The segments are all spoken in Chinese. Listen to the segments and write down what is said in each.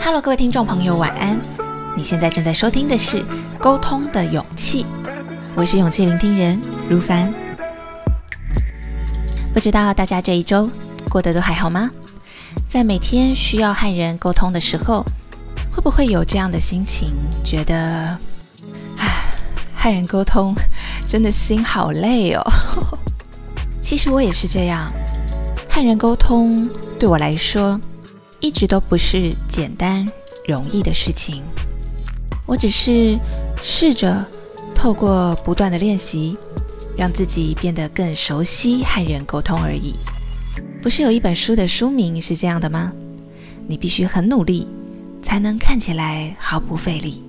Hello，各位听众朋友，晚安。你现在正在收听的是《沟通的勇气》，我是勇气聆听人如凡。不知道大家这一周过得都还好吗？在每天需要和人沟通的时候，会不会有这样的心情，觉得，唉，和人沟通 真的心好累哦。其实我也是这样，和人沟通对我来说，一直都不是简单容易的事情。我只是试着透过不断的练习，让自己变得更熟悉和人沟通而已。不是有一本书的书名是这样的吗？你必须很努力，才能看起来毫不费力。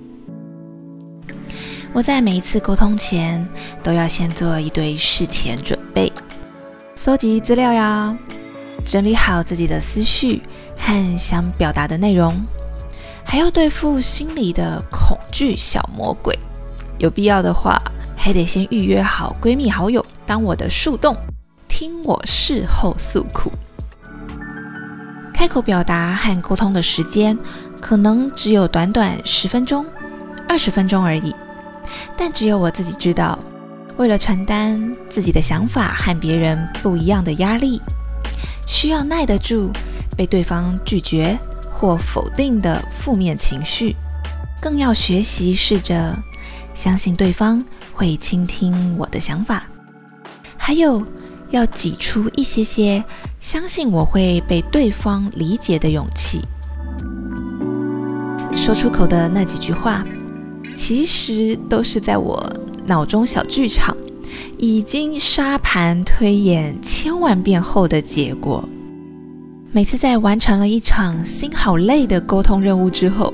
我在每一次沟通前，都要先做一堆事前准备，搜集资料呀，整理好自己的思绪和想表达的内容。还要对付心里的恐惧小魔鬼，有必要的话，还得先预约好闺蜜好友当我的树洞，听我事后诉苦。开口表达和沟通的时间可能只有短短十分钟、二十分钟而已，但只有我自己知道，为了承担自己的想法和别人不一样的压力，需要耐得住被对方拒绝。或否定的负面情绪，更要学习试着相信对方会倾听我的想法，还有要挤出一些些相信我会被对方理解的勇气。说出口的那几句话，其实都是在我脑中小剧场已经沙盘推演千万遍后的结果。每次在完成了一场心好累的沟通任务之后，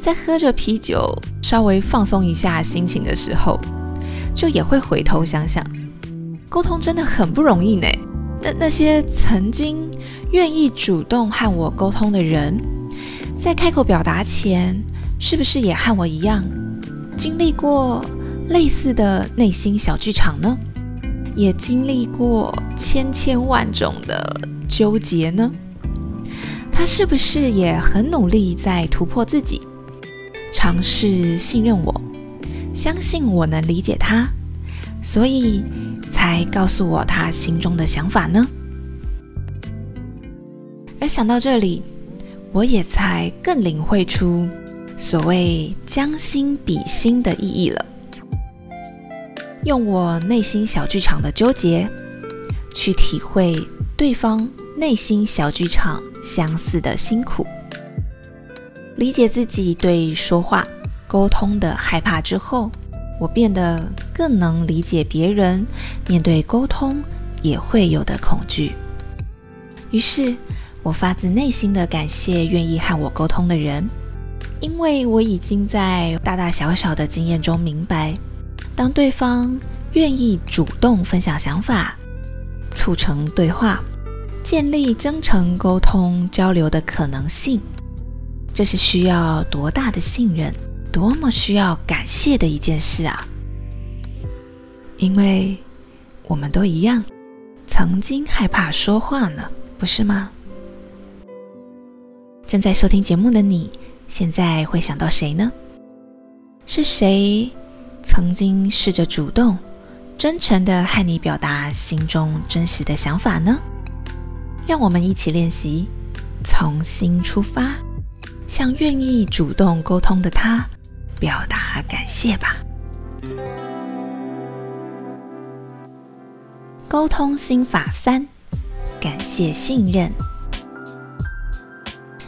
在喝着啤酒稍微放松一下心情的时候，就也会回头想想，沟通真的很不容易呢。那那些曾经愿意主动和我沟通的人，在开口表达前，是不是也和我一样，经历过类似的内心小剧场呢？也经历过千千万种的。纠结呢？他是不是也很努力在突破自己，尝试信任我，相信我能理解他，所以才告诉我他心中的想法呢？而想到这里，我也才更领会出所谓将心比心的意义了。用我内心小剧场的纠结，去体会对方。内心小剧场相似的辛苦，理解自己对说话沟通的害怕之后，我变得更能理解别人面对沟通也会有的恐惧。于是，我发自内心的感谢愿意和我沟通的人，因为我已经在大大小小的经验中明白，当对方愿意主动分享想法，促成对话。建立真诚沟通交流的可能性，这是需要多大的信任，多么需要感谢的一件事啊！因为我们都一样，曾经害怕说话呢，不是吗？正在收听节目的你，现在会想到谁呢？是谁曾经试着主动、真诚的和你表达心中真实的想法呢？让我们一起练习，从新出发，向愿意主动沟通的他表达感谢吧。沟通心法三：感谢信任。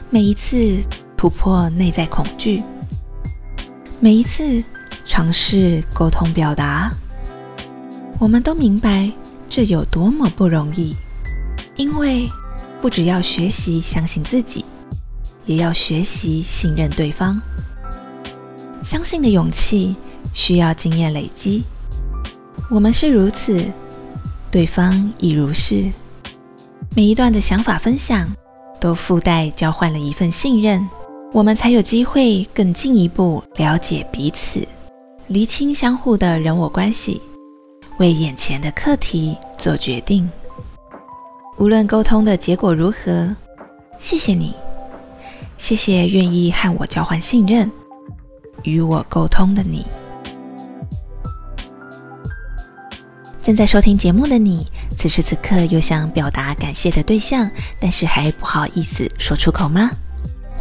每一次突破内在恐惧，每一次尝试沟通表达，我们都明白这有多么不容易。因为不只要学习相信自己，也要学习信任对方。相信的勇气需要经验累积。我们是如此，对方亦如是。每一段的想法分享都附带交换了一份信任，我们才有机会更进一步了解彼此，厘清相互的人我关系，为眼前的课题做决定。无论沟通的结果如何，谢谢你，谢谢愿意和我交换信任、与我沟通的你。正在收听节目的你，此时此刻有想表达感谢的对象，但是还不好意思说出口吗？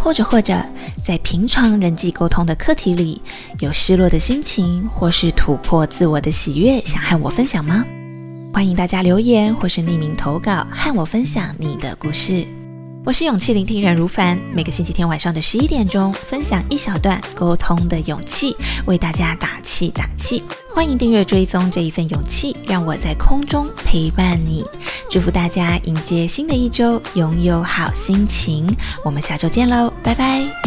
或者或者，在平常人际沟通的课题里，有失落的心情，或是突破自我的喜悦，想和我分享吗？欢迎大家留言或是匿名投稿，和我分享你的故事。我是勇气聆听人如凡，每个星期天晚上的十一点钟，分享一小段沟通的勇气，为大家打气打气。欢迎订阅追踪这一份勇气，让我在空中陪伴你。祝福大家迎接新的一周，拥有好心情。我们下周见喽，拜拜。